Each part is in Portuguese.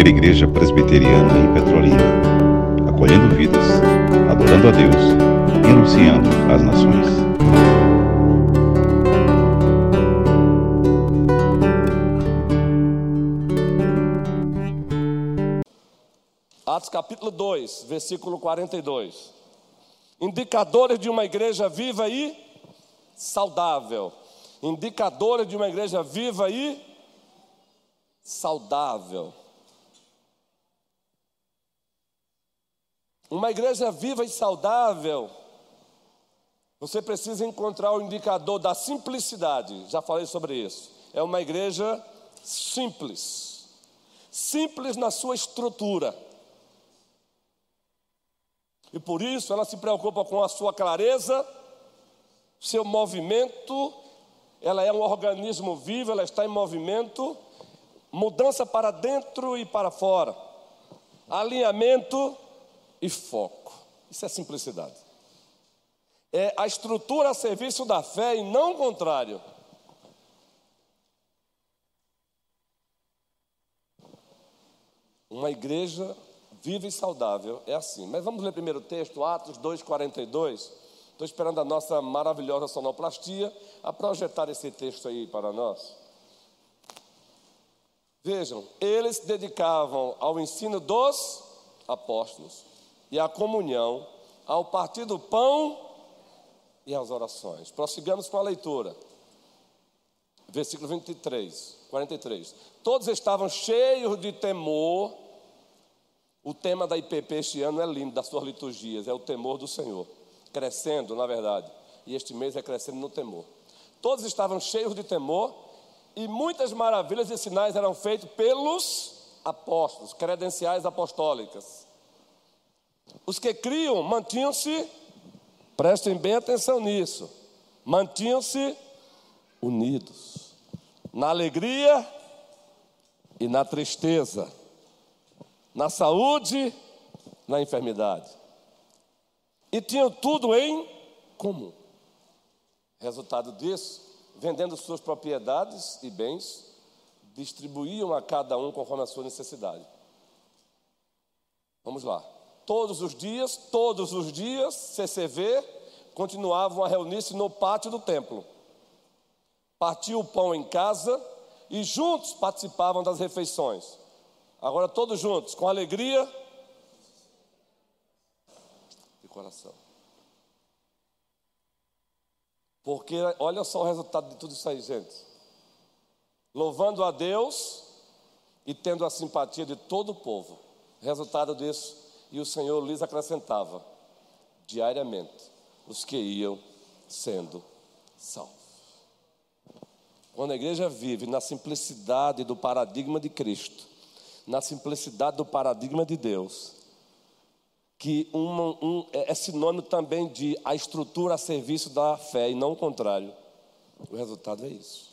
primeira igreja presbiteriana em Petrolina, acolhendo vidas, adorando a Deus e anunciando às nações. Atos capítulo 2, versículo 42. Indicadores de uma igreja viva e saudável. Indicadores de uma igreja viva e saudável. Uma igreja viva e saudável, você precisa encontrar o indicador da simplicidade. Já falei sobre isso. É uma igreja simples. Simples na sua estrutura. E por isso ela se preocupa com a sua clareza, seu movimento. Ela é um organismo vivo, ela está em movimento mudança para dentro e para fora, alinhamento e foco. Isso é simplicidade. É a estrutura a serviço da fé e não o contrário. Uma igreja viva e saudável é assim. Mas vamos ler primeiro o texto, Atos 2,42. Estou esperando a nossa maravilhosa sonoplastia a projetar esse texto aí para nós. Vejam, eles se dedicavam ao ensino dos apóstolos e à comunhão, ao partir do pão e às orações. Prossigamos com a leitura. Versículo 23, 43. Todos estavam cheios de temor. O tema da IPP este ano é lindo, das suas liturgias, é o temor do Senhor. Crescendo, na verdade. E este mês é crescendo no temor. Todos estavam cheios de temor e muitas maravilhas e sinais eram feitos pelos apóstolos, credenciais apostólicas. Os que criam mantinham-se, prestem bem atenção nisso, mantinham-se unidos, na alegria e na tristeza, na saúde, na enfermidade. E tinham tudo em comum. Resultado disso, vendendo suas propriedades e bens, distribuíam a cada um conforme a sua necessidade. Vamos lá. Todos os dias, todos os dias, CCV continuavam a reunir-se no pátio do templo. Partiam o pão em casa e juntos participavam das refeições. Agora todos juntos, com alegria e coração. Porque olha só o resultado de tudo isso aí, gente. Louvando a Deus e tendo a simpatia de todo o povo. Resultado disso, e o Senhor lhes acrescentava diariamente os que iam sendo salvos. Quando a igreja vive na simplicidade do paradigma de Cristo, na simplicidade do paradigma de Deus, que um, é, é sinônimo também de a estrutura a serviço da fé e não o contrário. O resultado é isso.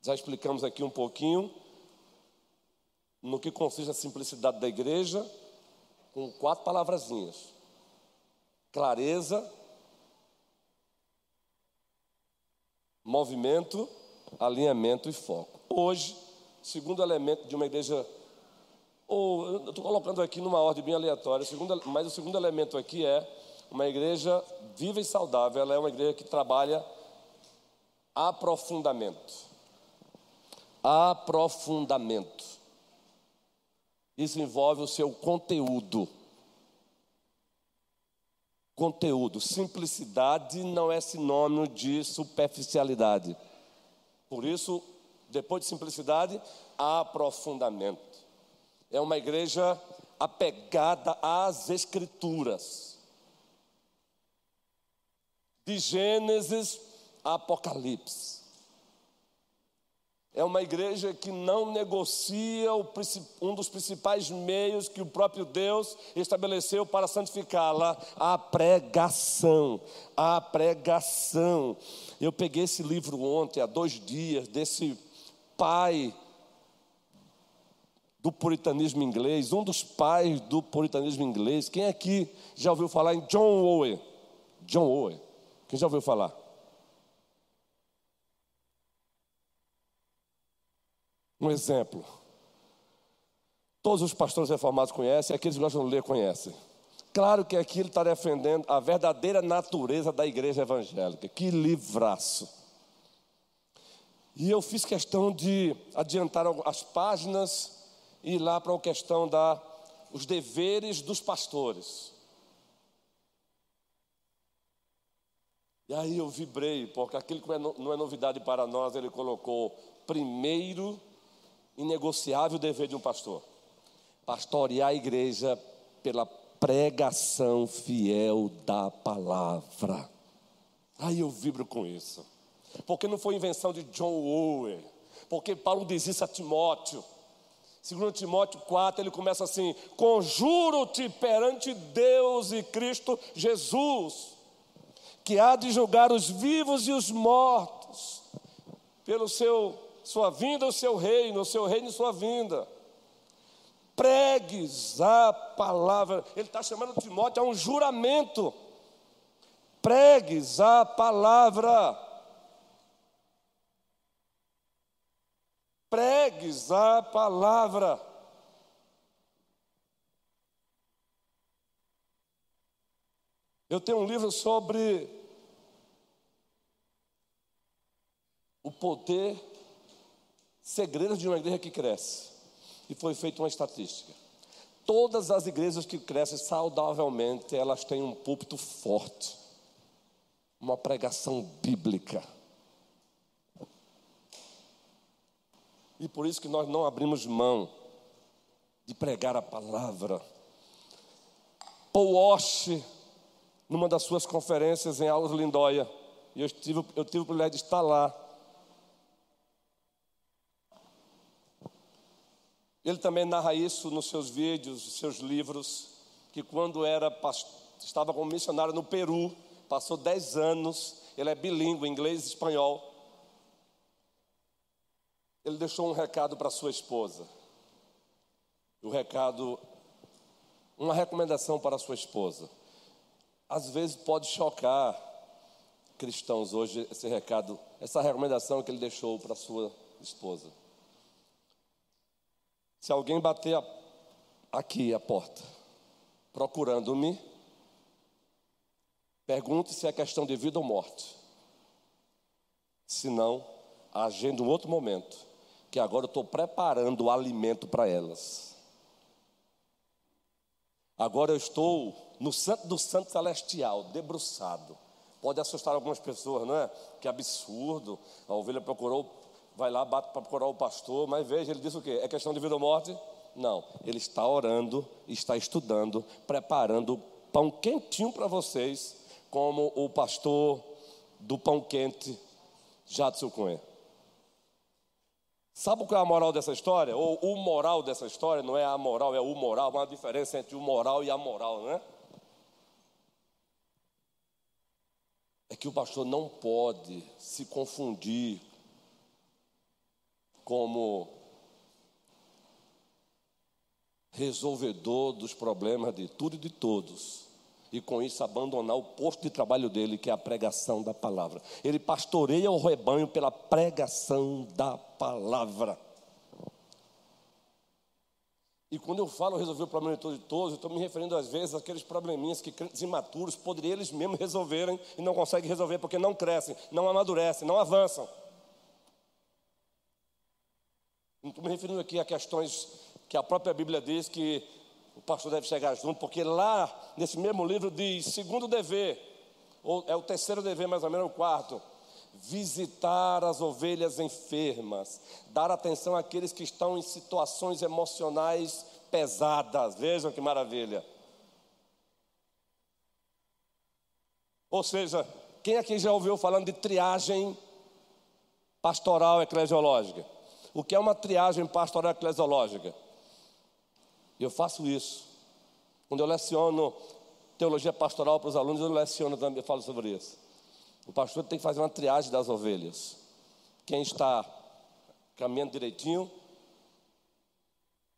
Já explicamos aqui um pouquinho no que consiste a simplicidade da igreja, com quatro palavrazinhas: clareza, movimento, alinhamento e foco. Hoje, segundo elemento de uma igreja ou eu estou colocando aqui numa ordem bem aleatória, segundo, mas o segundo elemento aqui é uma igreja viva e saudável, ela é uma igreja que trabalha aprofundamento. Aprofundamento. Isso envolve o seu conteúdo. Conteúdo. Simplicidade não é sinônimo de superficialidade. Por isso, depois de simplicidade, aprofundamento. É uma igreja apegada às Escrituras. De Gênesis a Apocalipse. É uma igreja que não negocia um dos principais meios que o próprio Deus estabeleceu para santificá-la, a pregação. A pregação. Eu peguei esse livro ontem, há dois dias, desse pai do puritanismo inglês, um dos pais do puritanismo inglês. Quem aqui já ouviu falar em John Owen? John Owen. Quem já ouviu falar? Um exemplo. Todos os pastores reformados conhecem, aqueles que gostam de ler conhecem. Claro que aqui ele está defendendo a verdadeira natureza da igreja evangélica. Que livraço. E eu fiz questão de adiantar as páginas e ir lá para a questão da os deveres dos pastores. E aí eu vibrei, porque aquilo que não é novidade para nós, ele colocou primeiro inegociável dever de um pastor: pastorear a igreja pela pregação fiel da palavra. Aí eu vibro com isso. Porque não foi invenção de John Owen. Porque Paulo diz isso a Timóteo. Segundo Timóteo 4, ele começa assim: Conjuro-te perante Deus e Cristo Jesus, que há de julgar os vivos e os mortos, pelo seu sua vinda, o seu reino, o seu reino e sua vinda. Pregues a palavra. Ele está chamando Timóteo a um juramento. Pregues a palavra. Pregues a palavra. Eu tenho um livro sobre o poder, segredos de uma igreja que cresce. E foi feita uma estatística. Todas as igrejas que crescem saudavelmente, elas têm um púlpito forte, uma pregação bíblica. E por isso que nós não abrimos mão de pregar a palavra. Paul Walsh, numa das suas conferências em Aulas Lindóia, e eu tive, eu tive o privilégio de estar lá. Ele também narra isso nos seus vídeos, nos seus livros, que quando era estava como missionário no Peru, passou 10 anos, ele é bilíngue, inglês e espanhol. Ele deixou um recado para sua esposa. O recado, uma recomendação para sua esposa. Às vezes pode chocar cristãos hoje esse recado, essa recomendação que ele deixou para sua esposa. Se alguém bater a, aqui a porta, procurando-me, pergunte se é questão de vida ou morte. Se não, agenda um outro momento, que agora eu estou preparando o alimento para elas. Agora eu estou no santo do santo celestial, debruçado. Pode assustar algumas pessoas, não é? Que absurdo. A ovelha procurou vai lá, bate para procurar o pastor, mas veja, ele diz o quê? É questão de vida ou morte? Não, ele está orando, está estudando, preparando pão quentinho para vocês, como o pastor do pão quente, Jadson Cunha. Sabe qual é a moral dessa história? Ou o moral dessa história, não é a moral, é o moral, uma diferença entre o moral e a moral, não é? É que o pastor não pode se confundir como resolvedor dos problemas de tudo e de todos. E com isso abandonar o posto de trabalho dele, que é a pregação da palavra. Ele pastoreia o rebanho pela pregação da palavra. E quando eu falo resolver o problema de todos eu estou me referindo às vezes àqueles probleminhas que crentes imaturos poderiam eles mesmos resolverem e não conseguem resolver porque não crescem, não amadurecem, não avançam. Não estou me referindo aqui a questões que a própria Bíblia diz que o pastor deve chegar junto, porque lá, nesse mesmo livro, diz: segundo dever, ou é o terceiro dever, mais ou menos o quarto, visitar as ovelhas enfermas, dar atenção àqueles que estão em situações emocionais pesadas. Vejam que maravilha. Ou seja, quem aqui já ouviu falando de triagem pastoral eclesiológica? O que é uma triagem pastoral eclesiológica. Eu faço isso. Quando eu leciono teologia pastoral para os alunos, eu leciono também, eu falo sobre isso. O pastor tem que fazer uma triagem das ovelhas. Quem está caminhando direitinho,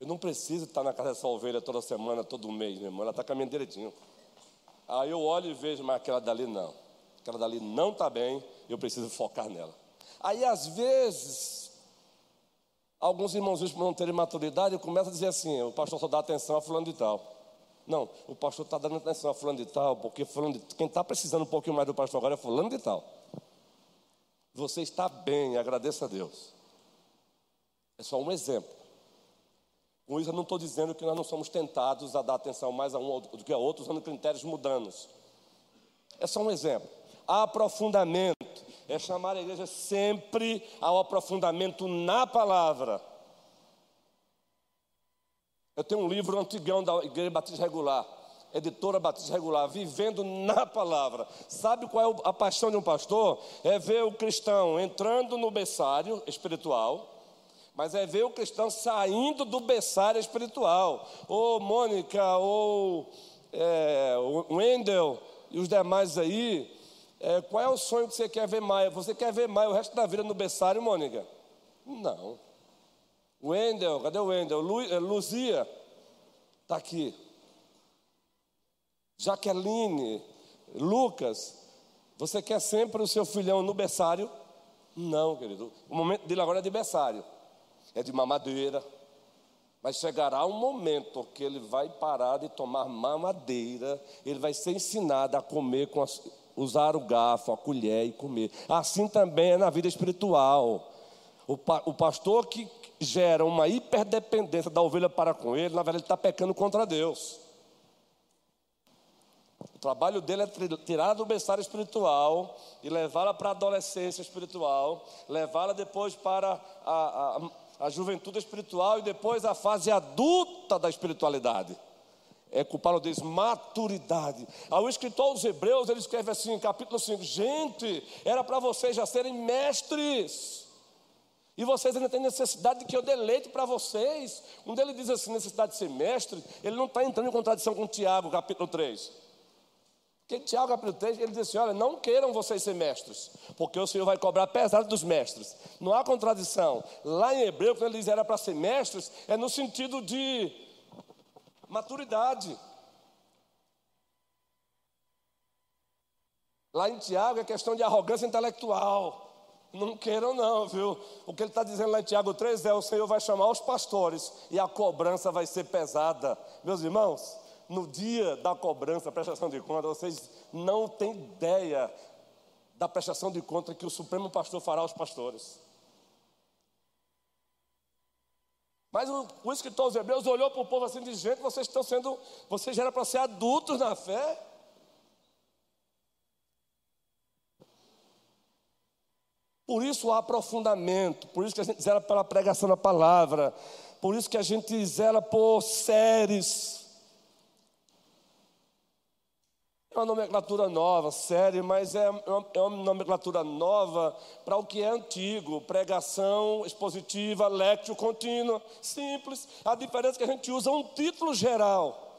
eu não preciso estar na casa dessa ovelha toda semana, todo mês, meu irmão. Ela está caminhando direitinho. Aí eu olho e vejo, mas aquela dali não. Aquela dali não está bem, eu preciso focar nela. Aí às vezes Alguns irmãozinhos, por não terem maturidade, começam a dizer assim: o pastor só dá atenção a fulano de tal. Não, o pastor está dando atenção a fulano de tal, porque fulano de, quem está precisando um pouquinho mais do pastor agora é fulano de tal. Você está bem, agradeça a Deus. É só um exemplo. Com isso eu não estou dizendo que nós não somos tentados a dar atenção mais a um do que a outro, usando critérios mudanos. É só um exemplo. Aprofundamento é chamar a igreja sempre ao aprofundamento na palavra. Eu tenho um livro antigão da Igreja Batista Regular, editora Batista Regular, vivendo na palavra. Sabe qual é a paixão de um pastor? É ver o cristão entrando no berçário espiritual, mas é ver o cristão saindo do berçário espiritual. Ou Mônica, ou é, Wendel e os demais aí, é, qual é o sonho que você quer ver mais? Você quer ver mais o resto da vida no berçário, Mônica? Não. Wendel, cadê o Wendel? Lu, é, Luzia, está aqui. Jaqueline, Lucas, você quer sempre o seu filhão no berçário? Não, querido. O momento dele agora é de berçário, é de mamadeira. Mas chegará um momento que ele vai parar de tomar mamadeira, ele vai ser ensinado a comer com as, usar o garfo, a colher e comer. Assim também é na vida espiritual. O, pa, o pastor que gera uma hiperdependência da ovelha para com ele, na verdade, ele está pecando contra Deus. O trabalho dele é tirá-la do berçário espiritual e levá-la para a adolescência espiritual, levá-la depois para a, a, a juventude espiritual e depois a fase adulta da espiritualidade é culpado deles, maturidade. Ao escritor aos Hebreus, ele escreve assim, capítulo 5: Gente, era para vocês já serem mestres, e vocês ainda têm necessidade de que eu dê leite para vocês. Um deles diz assim: necessidade de ser mestre, ele não está entrando em contradição com Tiago, capítulo 3. Porque Tiago, capítulo 3, ele diz assim: Olha, não queiram vocês ser mestres, porque o Senhor vai cobrar pesado dos mestres. Não há contradição. Lá em Hebreu, quando ele diz era para ser mestres, é no sentido de maturidade. Lá em Tiago é questão de arrogância intelectual. Não queiram, não, viu? O que ele está dizendo lá em Tiago 3 é: o Senhor vai chamar os pastores e a cobrança vai ser pesada. Meus irmãos, no dia da cobrança, prestação de conta, vocês não têm ideia da prestação de conta que o Supremo Pastor fará aos pastores. Mas o, o escritor aos Hebreus olhou para o povo assim, de gente, vocês estão sendo, vocês já para ser adultos na fé. Por isso há aprofundamento, por isso que a gente zela pela pregação da palavra, por isso que a gente zela por séries, É uma nomenclatura nova, séria, mas é uma, é uma nomenclatura nova para o que é antigo: pregação expositiva, lectio contínua. Simples. A diferença é que a gente usa um título geral.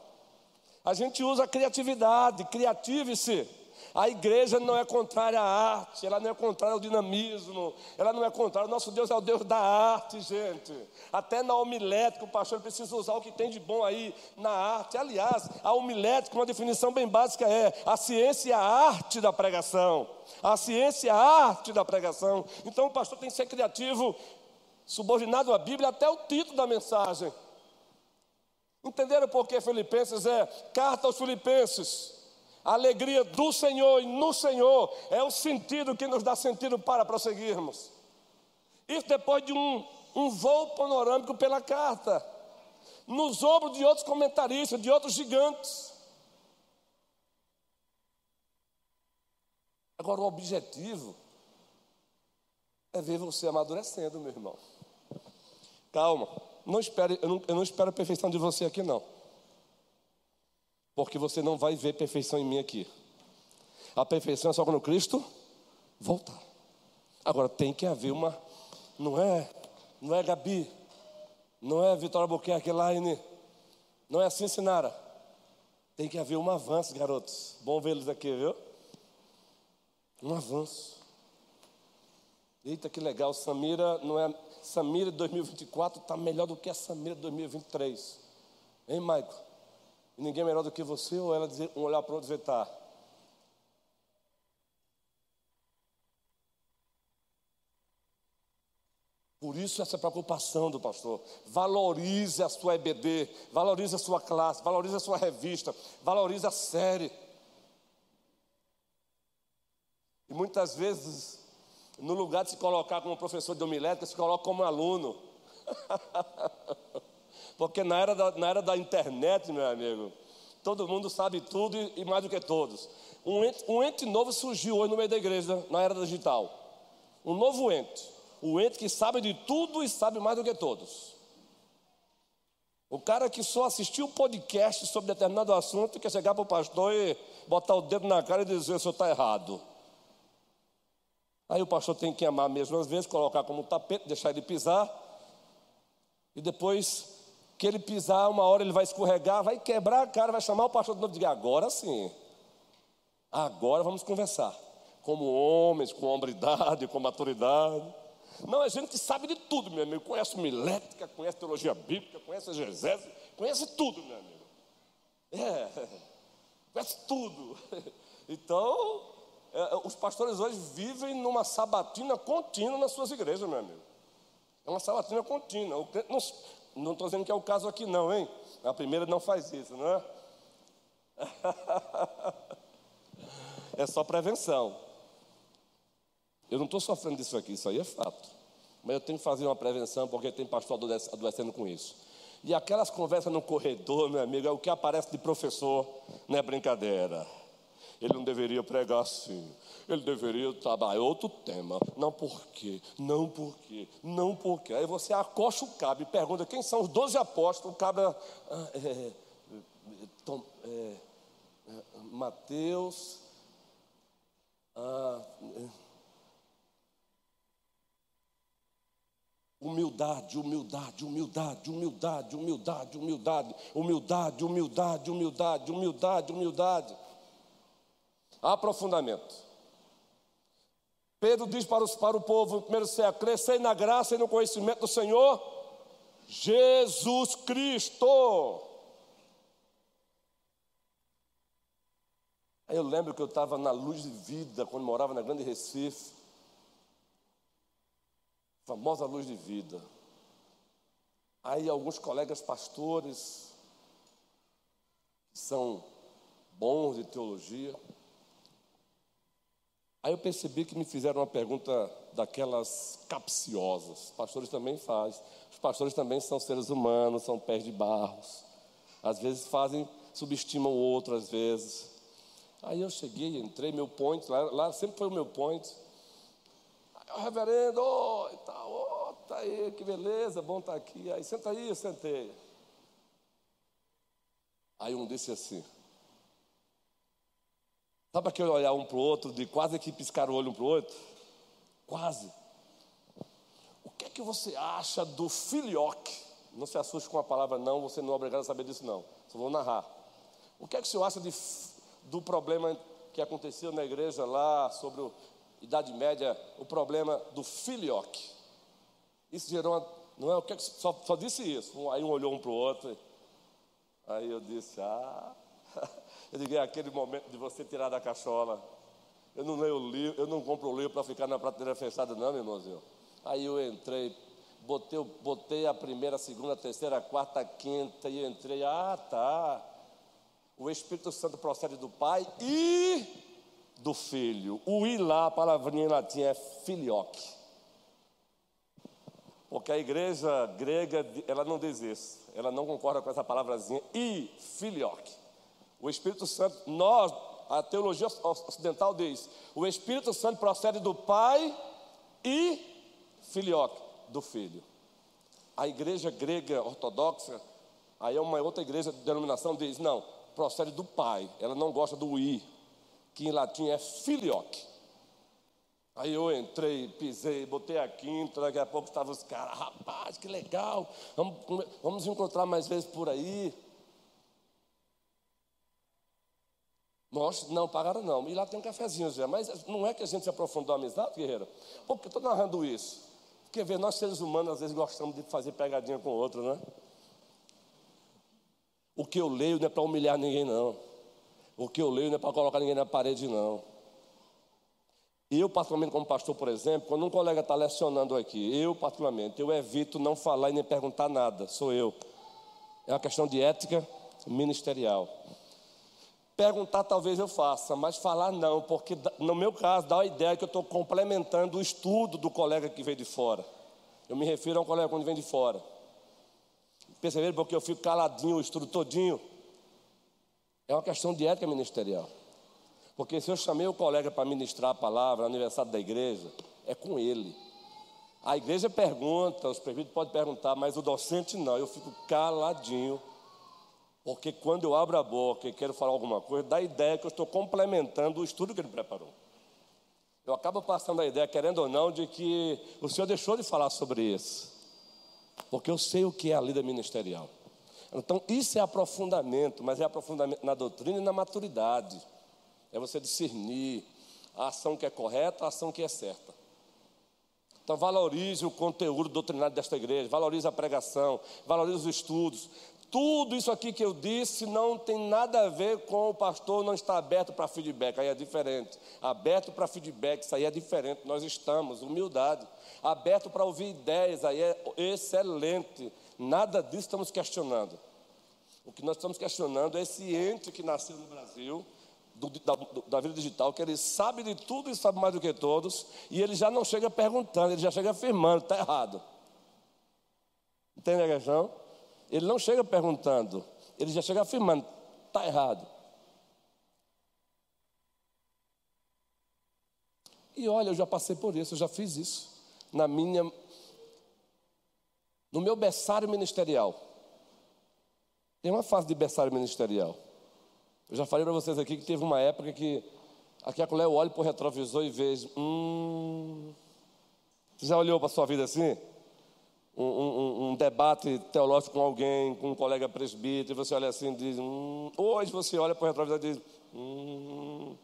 A gente usa criatividade, criative-se. A igreja não é contrária à arte, ela não é contrária ao dinamismo, ela não é contrária. Nosso Deus é o Deus da arte, gente. Até na homilética, o pastor precisa usar o que tem de bom aí na arte. Aliás, a homilética, uma definição bem básica é a ciência e a arte da pregação. A ciência e a arte da pregação. Então o pastor tem que ser criativo, subordinado à Bíblia, até o título da mensagem. Entenderam por que Filipenses é carta aos Filipenses? A alegria do Senhor e no Senhor é o sentido que nos dá sentido para prosseguirmos. Isso depois de um, um voo panorâmico pela carta, nos ombros de outros comentaristas, de outros gigantes. Agora, o objetivo é ver você amadurecendo, meu irmão. Calma, não espere, eu, não, eu não espero a perfeição de você aqui, não porque você não vai ver perfeição em mim aqui. A perfeição é só quando Cristo voltar. Agora tem que haver uma, não é, não é Gabi, não é Vitória Buquerque Line, não é assim, Sinara. Tem que haver um avanço, garotos. Bom vê-los aqui, viu? Um avanço. Eita, que legal. Samira não é. Samira de 2024 está melhor do que a Samira de 2023. Hein, Maico? E ninguém é melhor do que você ou ela dizer, um olhar para o outro e dizer, tá. Por isso essa preocupação do pastor. Valorize a sua EBD, valorize a sua classe, valorize a sua revista, valorize a série. E muitas vezes, no lugar de se colocar como professor de homilética, se coloca como aluno. Porque na era, da, na era da internet, meu amigo, todo mundo sabe tudo e, e mais do que todos. Um ente, um ente novo surgiu hoje no meio da igreja, na era digital. Um novo ente. O ente que sabe de tudo e sabe mais do que todos. O cara que só assistiu um podcast sobre determinado assunto quer chegar para o pastor e botar o dedo na cara e dizer: o senhor está errado. Aí o pastor tem que amar mesmo às vezes, colocar como tapete, deixar ele pisar. E depois que ele pisar, uma hora ele vai escorregar, vai quebrar a cara, vai chamar o pastor de novo e dizer: agora sim, agora vamos conversar. Como homens, com hombridade, com maturidade. Não, é gente que sabe de tudo, meu amigo. Conhece milética, conhece teologia bíblica, conhece exegese, conhece tudo, meu amigo. É, conhece tudo. Então, é, os pastores hoje vivem numa sabatina contínua nas suas igrejas, meu amigo. É uma sabatina contínua. Não estou dizendo que é o caso aqui, não, hein? A primeira não faz isso, não é? É só prevenção. Eu não estou sofrendo disso aqui, isso aí é fato. Mas eu tenho que fazer uma prevenção porque tem pastor adoecendo com isso. E aquelas conversas no corredor, meu amigo, é o que aparece de professor, não é brincadeira. Ele não deveria pregar assim. Ele deveria trabalhar outro tema. Não por quê, não por quê, não por quê. Aí você acocha o cabo e pergunta quem são os doze apóstolos. O cabo ah, é, é, é, é, Mateus. Ah, é, Humildade, humildade, humildade, humildade, humildade, humildade, humildade, humildade, humildade, humildade, humildade. Aprofundamento. Pedro diz para, os, para o povo, no primeiro século: crescei na graça e no conhecimento do Senhor Jesus Cristo. Aí eu lembro que eu estava na luz de vida, quando morava na Grande Recife. Famosa luz de vida. Aí alguns colegas pastores, que são bons de teologia, Aí eu percebi que me fizeram uma pergunta daquelas capciosas. Os pastores também fazem. Os pastores também são seres humanos, são pés de barros. Às vezes fazem, subestimam o outro, às vezes. Aí eu cheguei, entrei, meu point, lá, lá sempre foi o meu point. Aí o reverendo, oh, e oh, tá aí, que beleza, bom estar tá aqui. Aí senta aí, eu sentei. Aí um disse assim, Sabe aquele olhar um para o outro, de quase que piscar o olho um para o outro? Quase. O que é que você acha do filioque? Não se assuste com a palavra não, você não é obrigado a saber disso não. Só vou narrar. O que é que você acha de, do problema que aconteceu na igreja lá sobre a Idade Média, o problema do filioque? Isso gerou uma, não é o que, é que só, só disse isso. Aí um olhou um para o outro. Aí eu disse, ah, Eu digo, é aquele momento de você tirar da cachola. Eu não leio o livro, eu não compro o livro para ficar na prateleira fechada, não, meu irmãozinho. Aí eu entrei, botei, botei a primeira, a segunda, a terceira, a quarta, a quinta, e entrei, ah, tá. O Espírito Santo procede do Pai e do Filho. O i lá, a palavrinha em latim é filioque. Porque a igreja grega, ela não diz isso. Ela não concorda com essa palavrazinha e filioque. O Espírito Santo, nós, a teologia ocidental diz: o Espírito Santo procede do Pai e filioque, do Filho. A igreja grega ortodoxa, aí é uma outra igreja de denominação, diz: não, procede do Pai. Ela não gosta do I, que em latim é filioque. Aí eu entrei, pisei, botei a quinta, daqui a pouco estavam os caras, rapaz, que legal, vamos, vamos encontrar mais vezes por aí. Nós não pagaram não. E lá tem um cafezinho já. Mas não é que a gente se aprofundou a amizade, guerreiro? Por que estou narrando isso? Porque ver, nós seres humanos às vezes gostamos de fazer pegadinha com o outro, né? O que eu leio não é para humilhar ninguém, não. O que eu leio não é para colocar ninguém na parede, não. Eu, particularmente, como pastor, por exemplo, quando um colega está lecionando aqui, eu, particularmente, eu evito não falar e nem perguntar nada, sou eu. É uma questão de ética ministerial. Perguntar talvez eu faça, mas falar não, porque no meu caso dá a ideia que eu estou complementando o estudo do colega que veio de fora. Eu me refiro a um colega quando vem de fora. Perceberam porque eu fico caladinho o estudo todinho? É uma questão de ética ministerial. Porque se eu chamei o colega para ministrar a palavra no aniversário da igreja, é com ele. A igreja pergunta, os presbíteros podem perguntar, mas o docente não. Eu fico caladinho porque quando eu abro a boca e quero falar alguma coisa, dá a ideia que eu estou complementando o estudo que ele preparou. Eu acabo passando a ideia, querendo ou não, de que o senhor deixou de falar sobre isso. Porque eu sei o que é a lida ministerial. Então, isso é aprofundamento, mas é aprofundamento na doutrina e na maturidade. É você discernir a ação que é correta, a ação que é certa. Então, valorize o conteúdo doutrinário desta igreja, valorize a pregação, valorize os estudos, tudo isso aqui que eu disse não tem nada a ver com o pastor não estar aberto para feedback, aí é diferente. Aberto para feedback, isso aí é diferente. Nós estamos, humildade. Aberto para ouvir ideias, aí é excelente. Nada disso estamos questionando. O que nós estamos questionando é esse ente que nasceu no Brasil, do, da, da, vida digital, que ele sabe de tudo e sabe mais do que todos, e ele já não chega perguntando, ele já chega afirmando, está errado. Entende a questão? Ele não chega perguntando, ele já chega afirmando: está errado. E olha, eu já passei por isso, eu já fiz isso. Na minha. No meu berçário ministerial. Tem uma fase de berçário ministerial. Eu já falei para vocês aqui que teve uma época que aqui a colher eu olho para o retrovisor e vejo. Hum. Você já olhou para a sua vida assim? Um, um, um, debate teológico com alguém, com um colega presbítero, e você olha assim e diz, hum. hoje você olha para o retrovisor e diz, hum.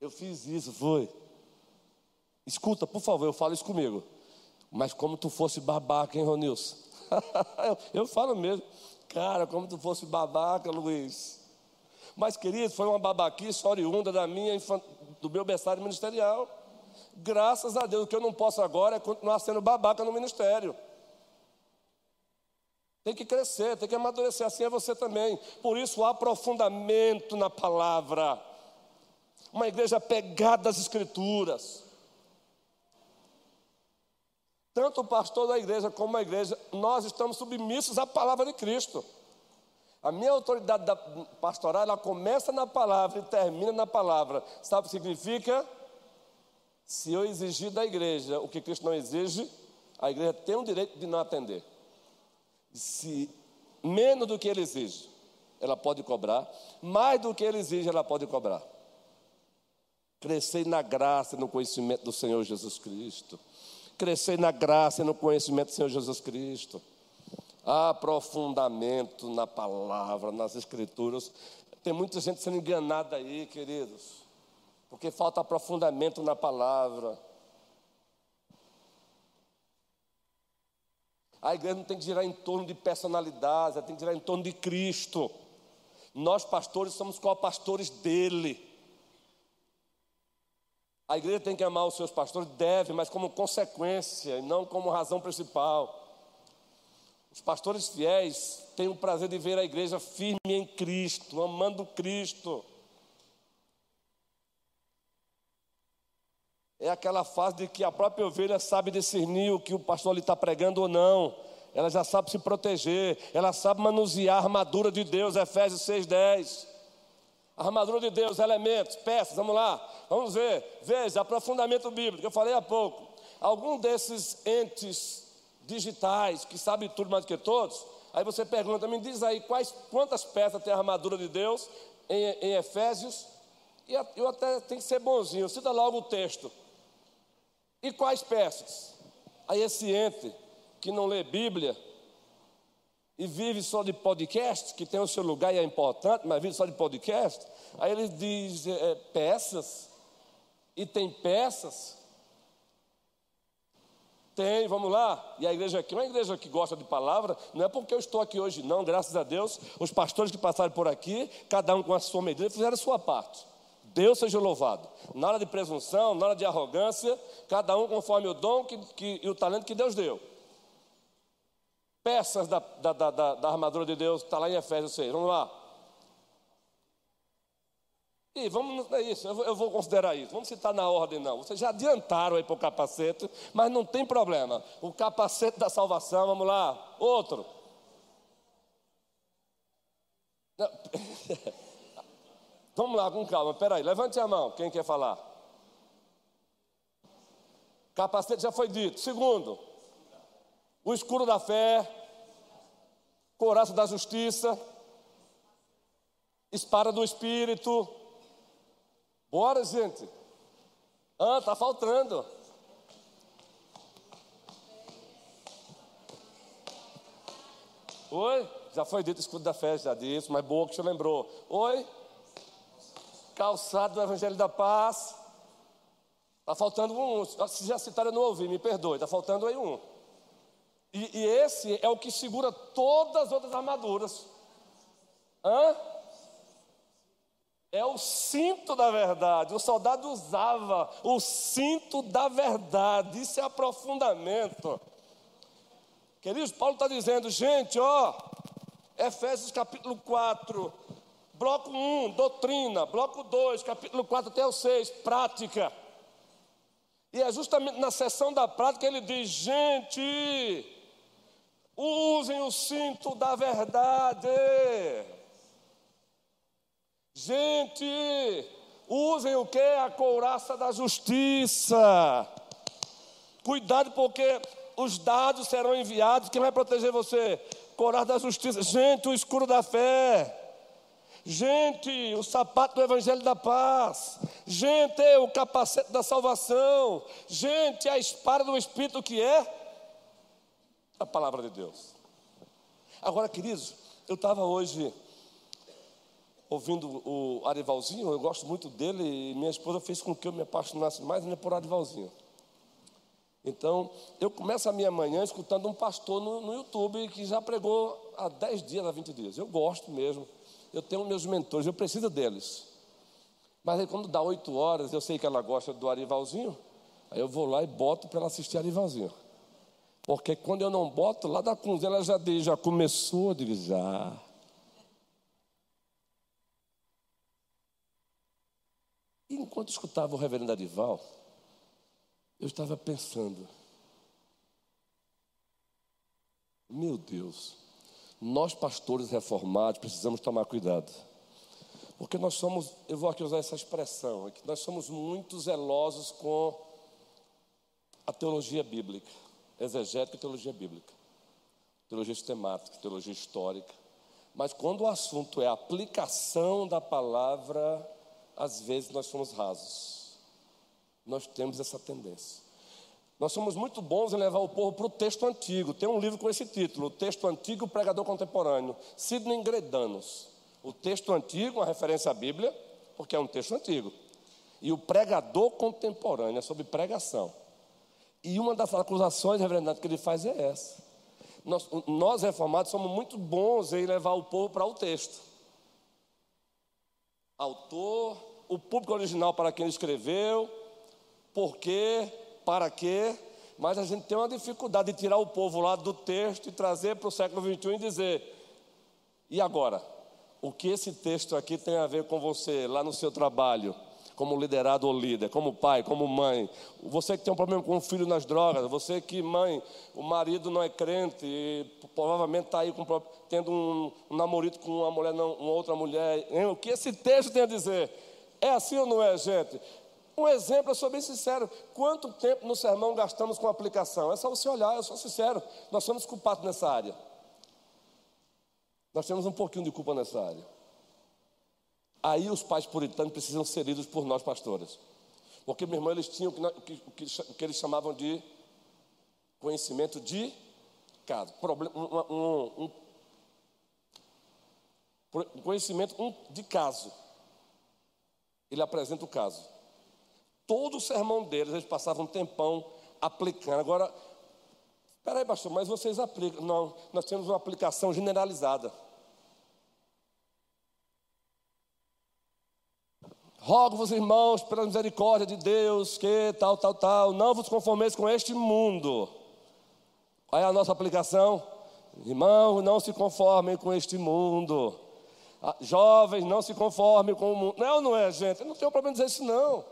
eu fiz isso, foi. Escuta, por favor, eu falo isso comigo. Mas como tu fosse babaca, hein, Ronilson? eu, eu falo mesmo. Cara, como tu fosse babaca, Luiz. Mas, querido, foi uma babaquice oriunda da minha, do meu berçário ministerial. Graças a Deus, o que eu não posso agora é continuar sendo babaca no ministério. Tem que crescer, tem que amadurecer, assim é você também. Por isso, o aprofundamento na palavra. Uma igreja pegada às Escrituras. Tanto o pastor da igreja como a igreja, nós estamos submissos à palavra de Cristo. A minha autoridade pastoral, ela começa na palavra e termina na palavra. Sabe o que significa? Se eu exigir da igreja o que Cristo não exige, a igreja tem o direito de não atender. Se menos do que ele exige, ela pode cobrar, mais do que ele exige, ela pode cobrar. Crescer na graça e no conhecimento do Senhor Jesus Cristo. Crescer na graça e no conhecimento do Senhor Jesus Cristo. Aprofundamento na palavra, nas escrituras. Tem muita gente sendo enganada aí, queridos porque falta aprofundamento na palavra. A igreja não tem que girar em torno de personalidades, ela tem que girar em torno de Cristo. Nós, pastores, somos co-pastores dele. A igreja tem que amar os seus pastores, deve, mas como consequência e não como razão principal. Os pastores fiéis têm o prazer de ver a igreja firme em Cristo, amando Cristo. É aquela fase de que a própria ovelha sabe discernir o que o pastor ali está pregando ou não. Ela já sabe se proteger, ela sabe manusear a armadura de Deus, Efésios 6,10. A armadura de Deus, elementos, peças, vamos lá, vamos ver. Veja, aprofundamento bíblico, eu falei há pouco. Algum desses entes digitais que sabem tudo mais do que todos, aí você pergunta, me diz aí quais, quantas peças tem a armadura de Deus em, em Efésios? E eu até tenho que ser bonzinho, cita logo o texto. E quais peças? Aí esse ente que não lê Bíblia e vive só de podcast, que tem o seu lugar e é importante, mas vive só de podcast, aí ele diz é, peças, e tem peças. Tem, vamos lá. E a igreja aqui, uma igreja que gosta de palavra, não é porque eu estou aqui hoje, não, graças a Deus. Os pastores que passaram por aqui, cada um com a sua medida, fizeram a sua parte. Deus seja louvado. Nada de presunção, nada de arrogância, cada um conforme o dom que, que, e o talento que Deus deu. Peças da, da, da, da armadura de Deus, está lá em Efésios 6. Vamos lá. E vamos, é isso, eu vou, eu vou considerar isso. Vamos citar na ordem, não. Vocês já adiantaram aí para o capacete, mas não tem problema. O capacete da salvação, vamos lá. Outro. Vamos lá, com calma. Peraí, levante a mão. Quem quer falar? Capacete já foi dito. Segundo, o escuro da fé, coraça da justiça, espada do espírito. Bora, gente. Ah, tá faltando. Oi? Já foi dito escudo da fé, já disse, mas boa que você lembrou. Oi? Calçado do Evangelho da Paz. Está faltando um. Se já citaram, eu não ouvi, me perdoe. Está faltando aí um. E, e, esse é o que segura todas as outras armaduras. Hã? É o cinto da verdade. O soldado usava o cinto da verdade. Isso é aprofundamento. Queridos, Paulo está dizendo, gente, ó, Efésios capítulo 4, bloco 1, doutrina, bloco 2, capítulo 4 até o 6, prática. E é justamente na sessão da prática ele diz: gente, usem o cinto da verdade. Gente, usem o que? A couraça da justiça. Cuidado, porque os dados serão enviados. Quem vai proteger você? Coraça da justiça. Gente, o escuro da fé. Gente, o sapato do Evangelho da Paz. Gente, o capacete da salvação. Gente, a espada do Espírito que é a palavra de Deus. Agora, queridos, eu estava hoje ouvindo o Arivalzinho, eu gosto muito dele, e minha esposa fez com que eu me apaixonasse mais ainda por Arivalzinho. Então, eu começo a minha manhã escutando um pastor no, no YouTube que já pregou há 10 dias, há 20 dias. Eu gosto mesmo eu tenho meus mentores, eu preciso deles. Mas aí quando dá oito horas, eu sei que ela gosta do Arivalzinho, aí eu vou lá e boto para ela assistir Arivalzinho. Porque quando eu não boto, lá da Cunzinha ela já, diz, já começou, a já. E enquanto escutava o reverendo Arival, eu estava pensando, meu Deus, nós, pastores reformados, precisamos tomar cuidado. Porque nós somos, eu vou aqui usar essa expressão, é que nós somos muito zelosos com a teologia bíblica, exegética e teologia bíblica, teologia sistemática, teologia histórica. Mas quando o assunto é a aplicação da palavra, às vezes nós somos rasos. Nós temos essa tendência. Nós somos muito bons em levar o povo para o texto antigo. Tem um livro com esse título, O Texto Antigo, o Pregador Contemporâneo, Sidney Gredanos. O texto antigo, uma referência à Bíblia, porque é um texto antigo. E o pregador contemporâneo, é sobre pregação. E uma das acusações, reverendo, que ele faz é essa. Nós, nós, reformados, somos muito bons em levar o povo para o texto. Autor, o público original para quem escreveu, porquê, para quê, mas a gente tem uma dificuldade de tirar o povo lá do texto e trazer para o século XXI e dizer: e agora? O que esse texto aqui tem a ver com você lá no seu trabalho? como liderado ou líder, como pai, como mãe. Você que tem um problema com o filho nas drogas, você que, mãe, o marido não é crente e provavelmente está aí com, tendo um, um namorado com uma mulher, não, uma outra mulher. O que esse texto tem a dizer? É assim ou não é, gente? Um exemplo, eu sou bem sincero. Quanto tempo no sermão gastamos com aplicação? É só você olhar, eu sou sincero. Nós somos culpados nessa área. Nós temos um pouquinho de culpa nessa área. Aí os pais puritanos precisam ser lidos por nós, pastores. Porque, meu irmão, eles tinham o que, que, que, eles chamavam de conhecimento de caso. Problema, um, um, um conhecimento de caso. Ele apresenta o caso. Todo o sermão deles, eles passavam um tempão aplicando. Agora, espera aí, pastor, mas vocês aplicam. Não, nós temos uma aplicação generalizada. Rogo-vos, irmãos, pela misericórdia de Deus, que tal, tal, tal, não vos conformeis com este mundo. Qual é a nossa aplicação? Irmãos, não se conformem com este mundo. Ah, jovens, não se conformem com o mundo. Não, não é, gente? Eu não tenho problema dizer isso, não.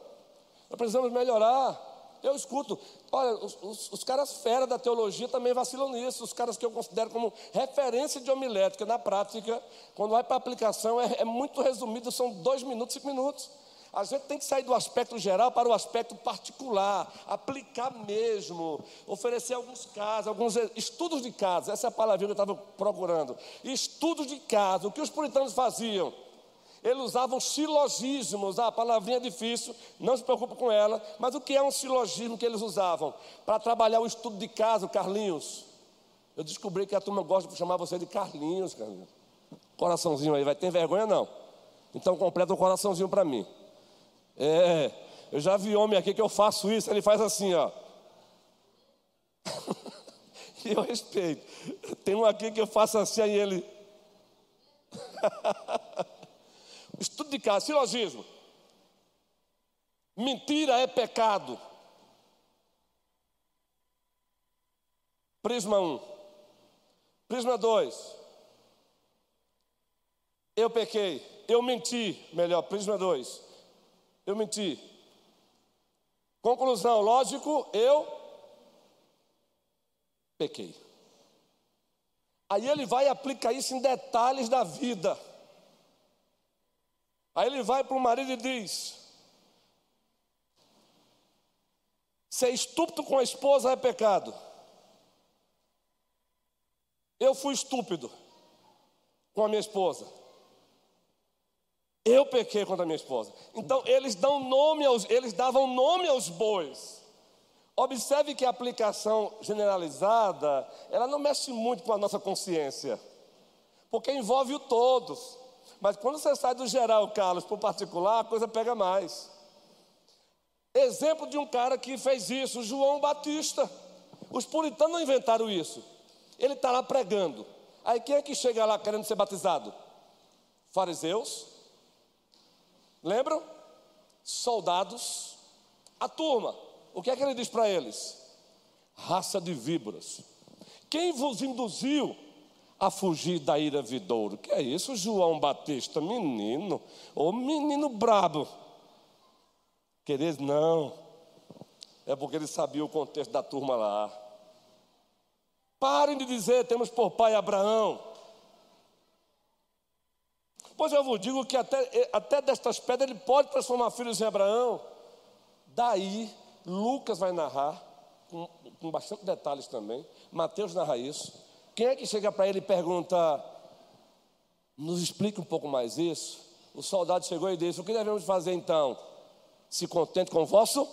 Nós precisamos melhorar. Eu escuto, olha, os, os, os caras fera da teologia também vacilam nisso, os caras que eu considero como referência de homilética na prática, quando vai para a aplicação, é, é muito resumido, são dois minutos, cinco minutos. A gente tem que sair do aspecto geral para o aspecto particular, aplicar mesmo, oferecer alguns casos, alguns estudos de casos, essa é a palavra que eu estava procurando. Estudos de casos, o que os puritanos faziam? Eles usavam silogismos, ah, a palavrinha é difícil, não se preocupe com ela, mas o que é um silogismo que eles usavam? Para trabalhar o estudo de caso, Carlinhos. Eu descobri que a turma gosta de chamar você de Carlinhos, Carlinhos. Coraçãozinho aí, vai ter vergonha não? Então completa o coraçãozinho para mim. É, eu já vi homem aqui que eu faço isso, ele faz assim, ó. e eu respeito. Tem um aqui que eu faço assim, aí ele. Estudo de casa, silogismo. Mentira é pecado. Prisma 1. Prisma 2. Eu pequei. Eu menti. Melhor, prisma 2 eu menti. Conclusão, lógico, eu pequei. Aí ele vai aplicar isso em detalhes da vida. Aí ele vai para o marido e diz: Ser estúpido com a esposa é pecado. Eu fui estúpido com a minha esposa. Eu pequei contra a minha esposa. Então eles dão nome aos, eles davam nome aos bois. Observe que a aplicação generalizada, ela não mexe muito com a nossa consciência, porque envolve o todos. Mas quando você sai do geral, Carlos, para o particular, a coisa pega mais. Exemplo de um cara que fez isso, João Batista. Os puritanos não inventaram isso. Ele está lá pregando. Aí quem é que chega lá querendo ser batizado? Fariseus, Lembram? Soldados, a turma. O que é que ele diz para eles? Raça de víboras. Quem vos induziu a fugir da ira vidouro? Que é isso, João Batista? Menino, ô menino brabo. Querer não. É porque ele sabia o contexto da turma lá. Parem de dizer, temos por pai Abraão. Pois eu vos digo que até, eh, até destas pedras ele pode transformar filhos em Abraão. Daí, Lucas vai narrar, com, com bastante detalhes também. Mateus narra isso. Quem é que chega para ele e pergunta: nos explica um pouco mais isso? O soldado chegou e disse: O que devemos fazer então? Se contente com o vosso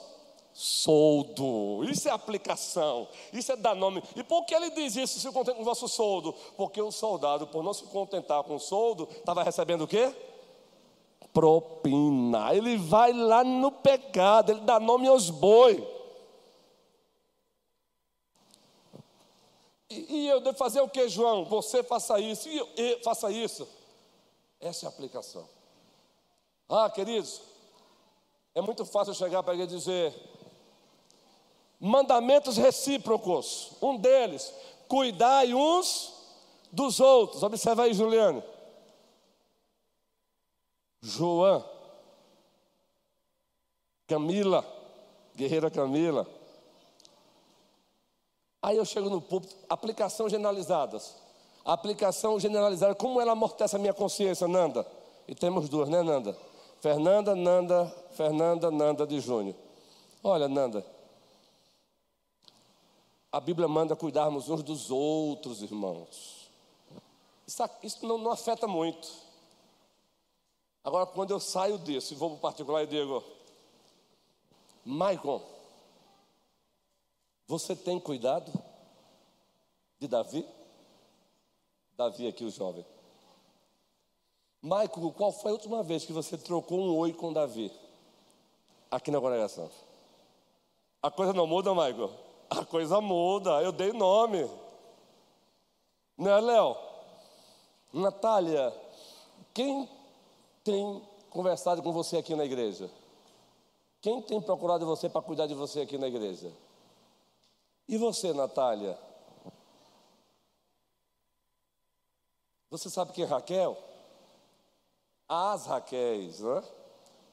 soldo. Isso é aplicação, isso é dar nome. E por que ele diz isso, se contenta com o vosso soldo? Porque o soldado, por não se contentar com o soldo, estava recebendo o quê? Propina. Ele vai lá no pecado, ele dá nome aos bois. E, e, eu devo fazer o que, João? Você faça isso, e eu, faça isso. Essa é a aplicação. Ah, queridos, é muito fácil chegar para ele e dizer: mandamentos recíprocos. Um deles, cuidai uns dos outros. Observa aí, Juliano. João, Camila, guerreira Camila. Aí eu chego no púlpito, aplicação generalizadas. Aplicação generalizada, como ela amortece a minha consciência, Nanda? E temos duas, né, Nanda? Fernanda, Nanda, Fernanda, Nanda de Júnior. Olha, Nanda, a Bíblia manda cuidarmos uns dos outros, irmãos. Isso, isso não, não, afeta muito. Agora, quando eu saio disso e vou para o particular e digo, Maicon, você tem cuidado de Davi? Davi aqui, o jovem. Maicon, qual foi a última vez que você trocou um oi com Davi? Aqui na congregação. A coisa não muda, Maicon? a coisa muda. Eu dei nome. Né, Léo? Natália, quem tem conversado com você aqui na igreja? Quem tem procurado você para cuidar de você aqui na igreja? E você, Natália? Você sabe quem é Raquel? As Raquéis, né?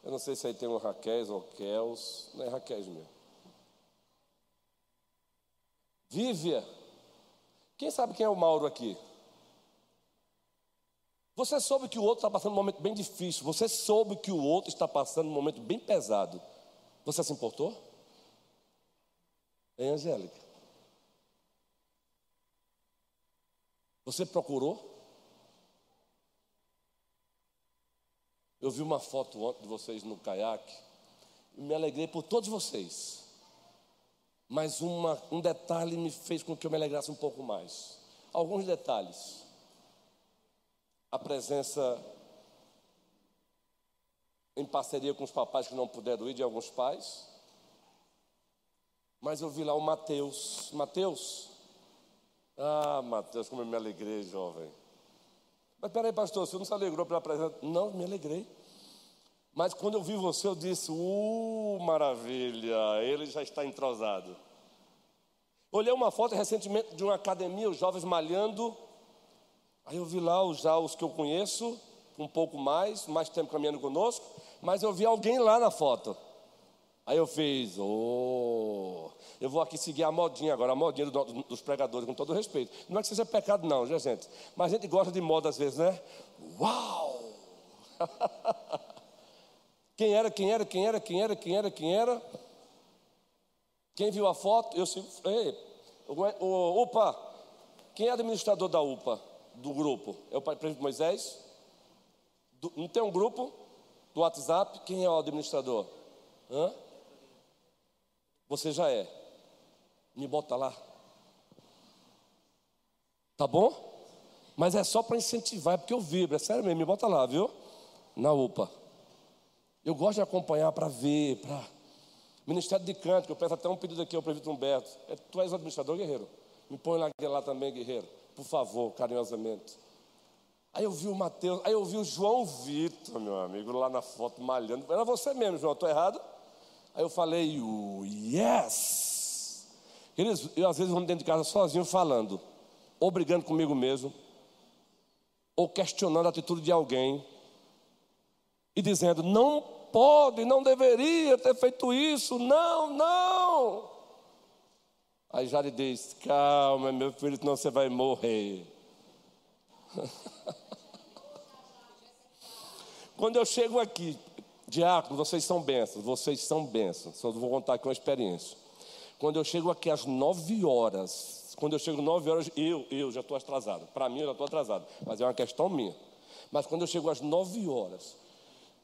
Eu não sei se aí tem um Raquéis ou Kels, não é Raquéis mesmo. Vívia. Quem sabe quem é o Mauro aqui? Você soube que o outro está passando um momento bem difícil. Você soube que o outro está passando um momento bem pesado. Você se importou? Hein, Angélica? Você procurou? Eu vi uma foto ontem de vocês no caiaque e me alegrei por todos vocês. Mas uma, um detalhe me fez com que eu me alegrasse um pouco mais. Alguns detalhes. A presença em parceria com os papais que não puderam ir, de alguns pais. Mas eu vi lá o Mateus. Mateus? Ah, Mateus, como eu me alegrei, jovem. Mas peraí, pastor, você não se alegrou pela presença? Não, me alegrei. Mas quando eu vi você, eu disse: Uh, maravilha, ele já está entrosado. Olhei uma foto recentemente de uma academia, os jovens malhando. Aí eu vi lá já os que eu conheço, um pouco mais, mais tempo caminhando conosco, mas eu vi alguém lá na foto. Aí eu fiz, oh, eu vou aqui seguir a modinha agora, a modinha do, dos pregadores, com todo respeito. Não é que seja pecado, não, já, gente. Mas a gente gosta de moda às vezes, né? Uau! quem era, quem era, quem era, quem era, quem era, quem era? Quem viu a foto? Eu sigo. Ei, o, UPA, quem é administrador da UPA, do grupo? É o prefeito Moisés? Do, não tem um grupo do WhatsApp? Quem é o administrador? Hã? Você já é. Me bota lá. Tá bom? Mas é só para incentivar, é porque eu vibro, é sério mesmo, me bota lá, viu? Na UPA. Eu gosto de acompanhar para ver, para. Ministério de Canto, que eu peço até um pedido aqui ao prefeito Humberto. É, tu és o administrador, guerreiro? Me põe lá, lá também, guerreiro. Por favor, carinhosamente. Aí eu vi o Mateus, aí eu vi o João Vitor, meu amigo, lá na foto malhando. Era você mesmo, João, estou errado? Aí eu falei, yes! Queridos, eu às vezes vou dentro de casa sozinho falando, ou brigando comigo mesmo, ou questionando a atitude de alguém, e dizendo, não pode, não deveria ter feito isso, não, não. Aí Jari diz, calma, meu filho, senão você vai morrer. Quando eu chego aqui, Diácono, vocês são bênçãos, vocês são bênçãos. Só vou contar aqui uma experiência. Quando eu chego aqui às nove horas, quando eu chego nove horas, eu, eu já estou atrasado. Para mim, eu já estou atrasado, mas é uma questão minha. Mas quando eu chego às nove horas,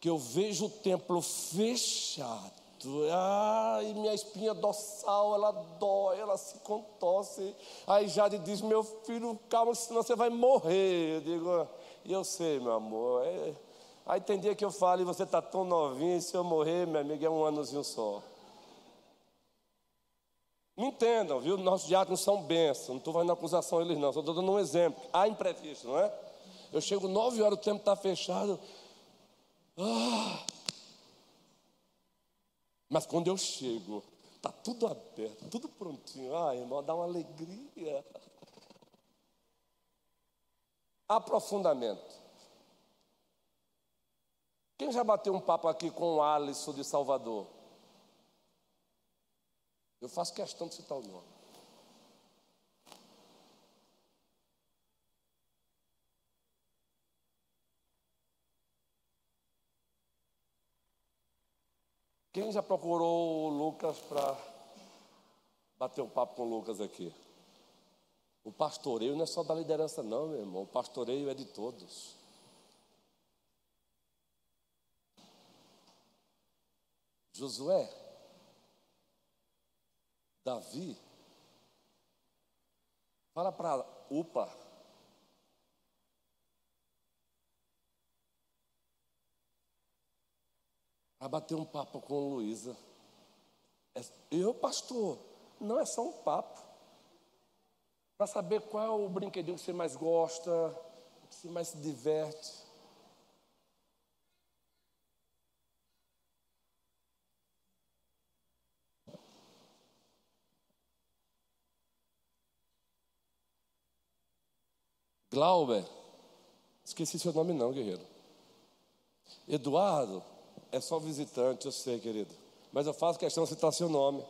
que eu vejo o templo fechado, ai, minha espinha dorsal, ela dói, ela se contorce. Aí Jade diz: Meu filho, calma, senão você vai morrer. Eu digo: E eu sei, meu amor. É Aí tem dia que eu falo, e você está tão novinho, se eu morrer, meu amigo, é um anozinho só. Me entendam, viu? Nossos diáconos são bênçãos. Não estou fazendo acusação a eles, não. Estou dando um exemplo. Há imprevisto, não é? Eu chego nove horas, o tempo está fechado. Ah! Mas quando eu chego, está tudo aberto, tudo prontinho. Ah, irmão, dá uma alegria. Aprofundamento. Quem já bateu um papo aqui com o Alisson de Salvador? Eu faço questão de citar o nome. Quem já procurou o Lucas para bater um papo com o Lucas aqui? O pastoreio não é só da liderança, não, meu irmão. O pastoreio é de todos. Josué, Davi, fala para Upa, para bater um papo com Luísa. É, eu, pastor, não é só um papo. Para saber qual é o brinquedinho que você mais gosta, que você mais se diverte. Glauber, esqueci seu nome não, guerreiro. Eduardo, é só visitante, eu sei, querido. Mas eu faço questão de citar seu nome.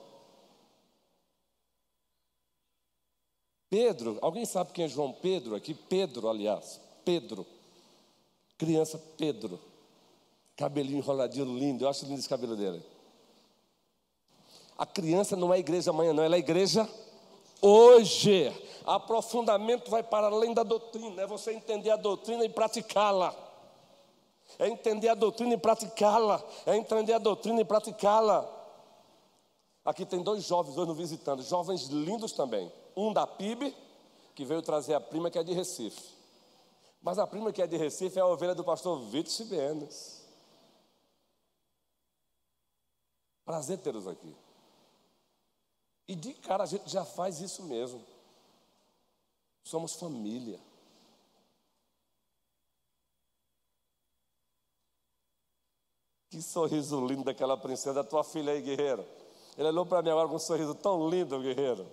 Pedro, alguém sabe quem é João Pedro aqui? Pedro, aliás, Pedro. Criança Pedro. Cabelinho enroladinho lindo, eu acho lindo esse cabelo dele. A criança não é igreja amanhã, não, ela é igreja hoje. Aprofundamento vai para além da doutrina, é você entender a doutrina e praticá-la. É entender a doutrina e praticá-la. É entender a doutrina e praticá-la. Aqui tem dois jovens hoje no visitando, jovens lindos também. Um da PIB, que veio trazer a prima que é de Recife. Mas a prima que é de Recife é a ovelha do pastor Vitor Sibenes. Prazer tê-los aqui. E de cara a gente já faz isso mesmo. Somos família. Que sorriso lindo daquela princesa, tua filha aí, guerreiro. Ele olhou para mim agora com um sorriso tão lindo, guerreiro.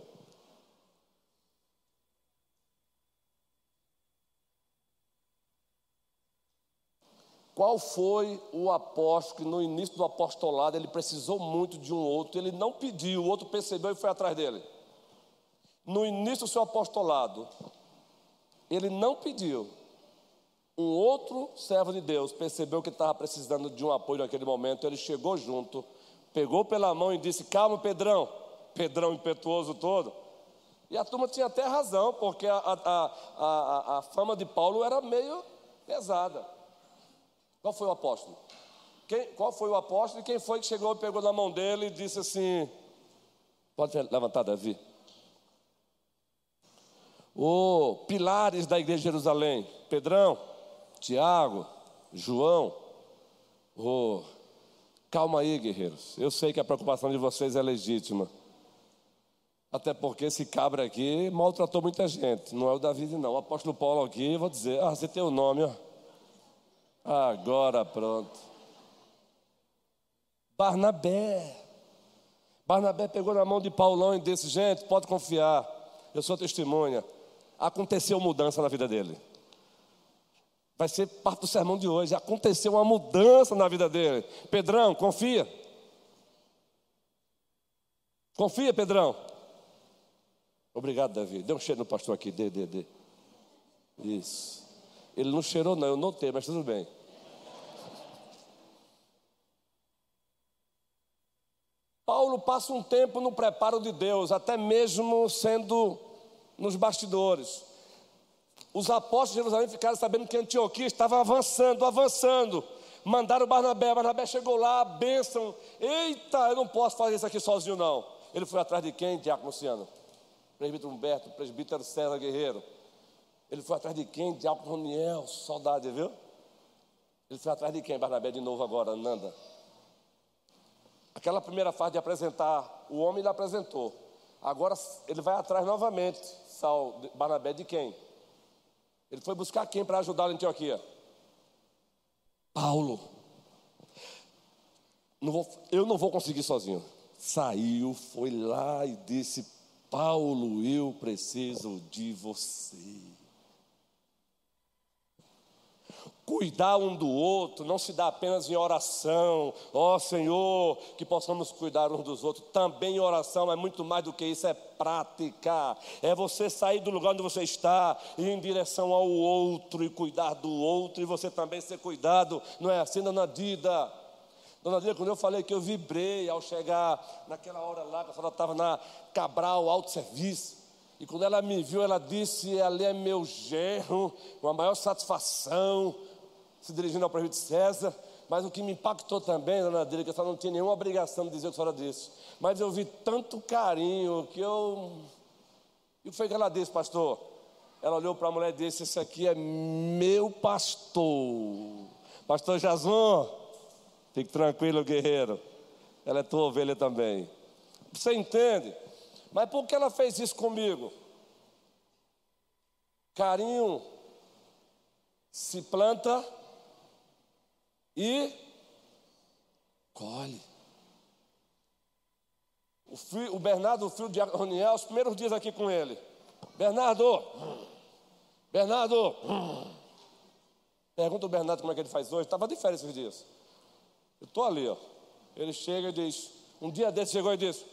Qual foi o apóstolo que no início do apostolado ele precisou muito de um outro, ele não pediu, o outro percebeu e foi atrás dele? No início do seu apostolado, ele não pediu. Um outro servo de Deus percebeu que estava precisando de um apoio naquele momento, ele chegou junto, pegou pela mão e disse: Calma, Pedrão. Pedrão impetuoso todo. E a turma tinha até razão, porque a, a, a, a fama de Paulo era meio pesada. Qual foi o apóstolo? Quem, qual foi o apóstolo e quem foi que chegou e pegou na mão dele e disse assim: Pode levantar, Davi. O pilares da igreja de Jerusalém: Pedrão, Tiago, João. Oh, calma aí, guerreiros. Eu sei que a preocupação de vocês é legítima. Até porque esse cabra aqui maltratou muita gente. Não é o Davi, não. O apóstolo Paulo aqui, vou dizer, ah, você tem o nome, ó. Agora pronto. Barnabé. Barnabé pegou na mão de Paulão e disse: Gente, pode confiar, eu sou testemunha. Aconteceu mudança na vida dele. Vai ser parte do sermão de hoje. Aconteceu uma mudança na vida dele. Pedrão, confia. Confia, Pedrão. Obrigado, Davi. Dê um cheiro no pastor aqui. Dê, dê, dê. Isso. Ele não cheirou, não, eu notei, mas tudo bem. Paulo passa um tempo no preparo de Deus, até mesmo sendo nos bastidores. Os apóstolos de Jerusalém ficaram sabendo que Antioquia estava avançando, avançando. Mandaram Barnabé, Barnabé chegou lá, bênção. Eita, eu não posso fazer isso aqui sozinho, não. Ele foi atrás de quem, Diácono Luciano? Presbítero Humberto, presbítero César Guerreiro. Ele foi atrás de quem? Diácono Roniel, saudade, viu? Ele foi atrás de quem, Barnabé, de novo agora, Nanda? Aquela primeira fase de apresentar o homem, ele apresentou. Agora ele vai atrás novamente, Saul, Barnabé, de quem? Ele foi buscar quem para ajudá-lo em Antioquia? Paulo. Não vou, eu não vou conseguir sozinho. Saiu, foi lá e disse: Paulo, eu preciso de você. Cuidar um do outro não se dá apenas em oração, ó oh, Senhor, que possamos cuidar uns dos outros. Também oração é muito mais do que isso, é prática. É você sair do lugar onde você está e ir em direção ao outro e cuidar do outro e você também ser cuidado. Não é assim, dona Dida? Dona Dida, quando eu falei que eu vibrei ao chegar naquela hora lá, que a senhora estava na Cabral, alto serviço. E quando ela me viu, ela disse: Ali é meu genro, uma maior satisfação se dirigindo ao prefeito César, mas o que me impactou também, dona Adélia, que senhora não tinha nenhuma obrigação de dizer o que a senhora disse, mas eu vi tanto carinho que eu. E o que foi que ela disse, pastor? Ela olhou para a mulher e disse: Esse aqui é meu pastor. Pastor Jason, fique tranquilo, guerreiro. Ela é tua ovelha também. Você entende? Mas por que ela fez isso comigo? Carinho se planta e colhe. O, filho, o Bernardo, o filho de Roniel, os primeiros dias aqui com ele. Bernardo, Bernardo! Pergunta o Bernardo como é que ele faz hoje. Estava de férias esses dias. Eu estou ali, ó. Ele chega e diz: Um dia desse chegou e disse: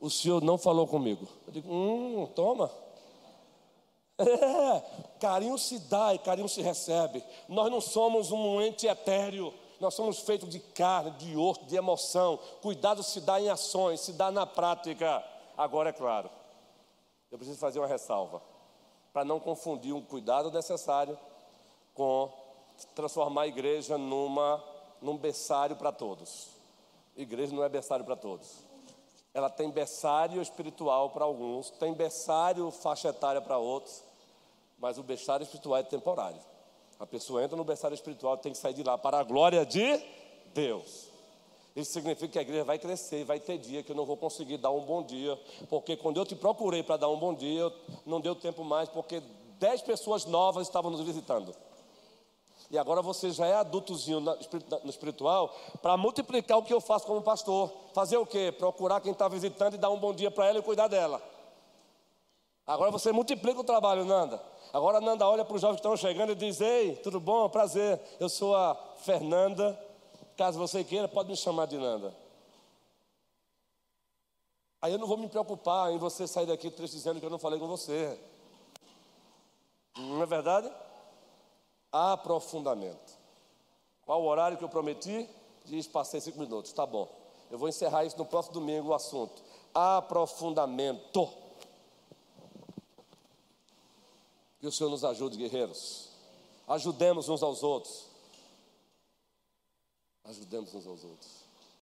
O senhor não falou comigo. Eu digo: Hum, toma. É, carinho se dá e carinho se recebe. Nós não somos um ente etéreo. Nós somos feitos de carne, de osso, de emoção. Cuidado se dá em ações, se dá na prática. Agora é claro, eu preciso fazer uma ressalva para não confundir um cuidado necessário com transformar a igreja numa, num berçário para todos. Igreja não é berçário para todos. Ela tem berçário espiritual para alguns, tem berçário faixa etária para outros, mas o berçário espiritual é temporário. A pessoa entra no berçário espiritual tem que sair de lá para a glória de Deus. Isso significa que a igreja vai crescer vai ter dia que eu não vou conseguir dar um bom dia, porque quando eu te procurei para dar um bom dia, não deu tempo mais, porque dez pessoas novas estavam nos visitando. E agora você já é adultozinho no espiritual para multiplicar o que eu faço como pastor. Fazer o quê? Procurar quem está visitando e dar um bom dia para ela e cuidar dela. Agora você multiplica o trabalho, Nanda. Agora Nanda olha para os jovens que estão chegando e diz: Ei, tudo bom? Prazer. Eu sou a Fernanda. Caso você queira, pode me chamar de Nanda. Aí eu não vou me preocupar em você sair daqui triste dizendo que eu não falei com você. Não é verdade? Aprofundamento. Qual o horário que eu prometi? Diz, passei cinco minutos, tá bom. Eu vou encerrar isso no próximo domingo, o assunto. Aprofundamento. Que o Senhor nos ajude, guerreiros. Ajudemos uns aos outros. Ajudemos uns aos outros.